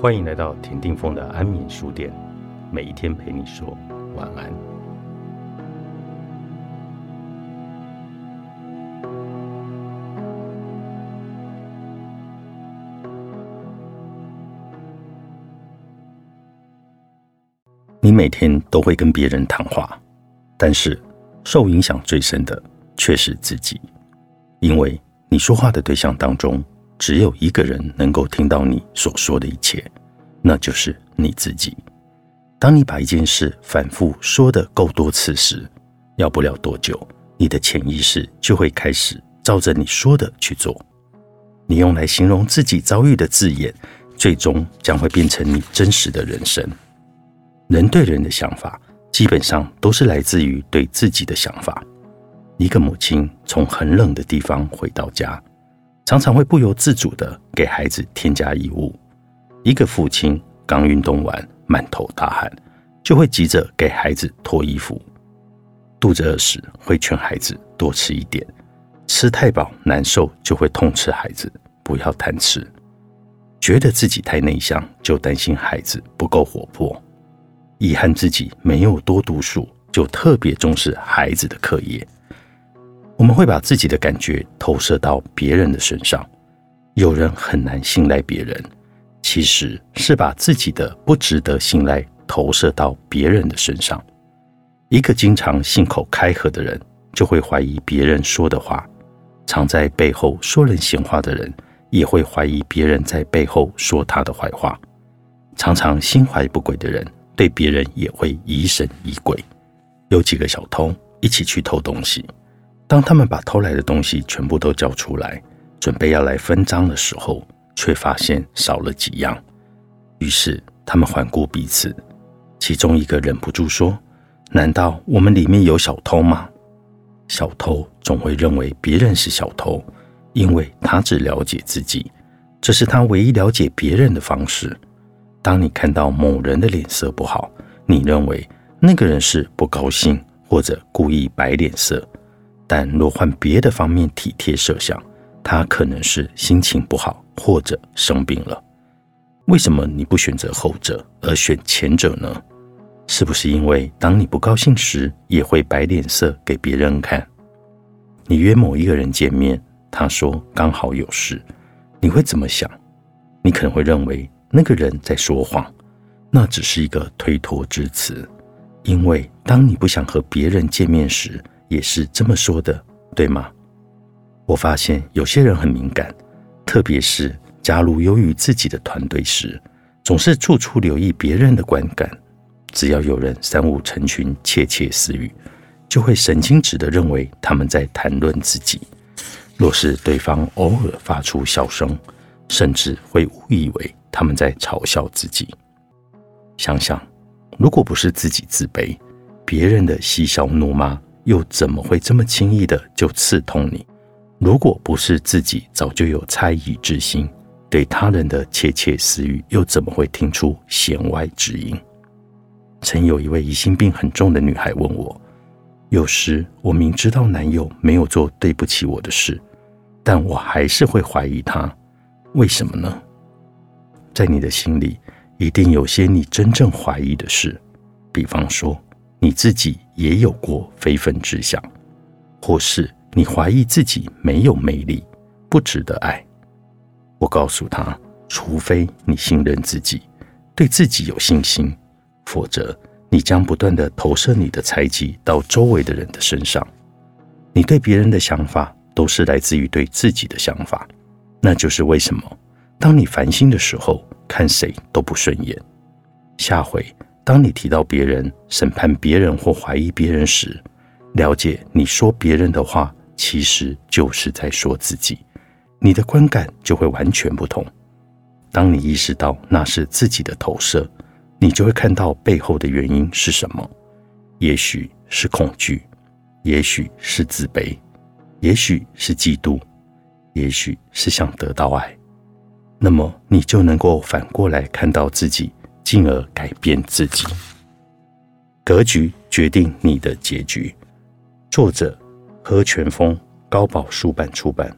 欢迎来到田定峰的安眠书店，每一天陪你说晚安。你每天都会跟别人谈话，但是受影响最深的却是自己，因为你说话的对象当中。只有一个人能够听到你所说的一切，那就是你自己。当你把一件事反复说的够多次时，要不了多久，你的潜意识就会开始照着你说的去做。你用来形容自己遭遇的字眼，最终将会变成你真实的人生。人对人的想法，基本上都是来自于对自己的想法。一个母亲从很冷的地方回到家。常常会不由自主地给孩子添加衣物。一个父亲刚运动完，满头大汗，就会急着给孩子脱衣服。肚子饿时，会劝孩子多吃一点；吃太饱难受，就会痛斥孩子不要贪吃。觉得自己太内向，就担心孩子不够活泼；遗憾自己没有多读书，就特别重视孩子的课业。我们会把自己的感觉投射到别人的身上。有人很难信赖别人，其实是把自己的不值得信赖投射到别人的身上。一个经常信口开河的人，就会怀疑别人说的话；常在背后说人闲话的人，也会怀疑别人在背后说他的坏话。常常心怀不轨的人，对别人也会疑神疑鬼。有几个小偷一起去偷东西。当他们把偷来的东西全部都交出来，准备要来分赃的时候，却发现少了几样。于是他们环顾彼此，其中一个忍不住说：“难道我们里面有小偷吗？”小偷总会认为别人是小偷，因为他只了解自己，这是他唯一了解别人的方式。当你看到某人的脸色不好，你认为那个人是不高兴或者故意摆脸色。但若换别的方面体贴设想，他可能是心情不好或者生病了。为什么你不选择后者而选前者呢？是不是因为当你不高兴时也会摆脸色给别人看？你约某一个人见面，他说刚好有事，你会怎么想？你可能会认为那个人在说谎，那只是一个推脱之词。因为当你不想和别人见面时，也是这么说的，对吗？我发现有些人很敏感，特别是加入优于自己的团队时，总是处处留意别人的观感。只要有人三五成群窃窃私语，就会神经质的认为他们在谈论自己。若是对方偶尔发出笑声，甚至会误以为他们在嘲笑自己。想想，如果不是自己自卑，别人的嬉笑怒骂。又怎么会这么轻易的就刺痛你？如果不是自己早就有猜疑之心，对他人的窃窃私语又怎么会听出弦外之音？曾有一位疑心病很重的女孩问我：“有时我明知道男友没有做对不起我的事，但我还是会怀疑他，为什么呢？”在你的心里，一定有些你真正怀疑的事，比方说。你自己也有过非分之想，或是你怀疑自己没有魅力，不值得爱。我告诉他，除非你信任自己，对自己有信心，否则你将不断的投射你的猜忌到周围的人的身上。你对别人的想法都是来自于对自己的想法，那就是为什么当你烦心的时候，看谁都不顺眼。下回。当你提到别人、审判别人或怀疑别人时，了解你说别人的话，其实就是在说自己，你的观感就会完全不同。当你意识到那是自己的投射，你就会看到背后的原因是什么。也许是恐惧，也许是自卑，也许是嫉妒，也许是想得到爱。那么你就能够反过来看到自己。进而改变自己，格局决定你的结局。作者：何全峰，高宝书版出版。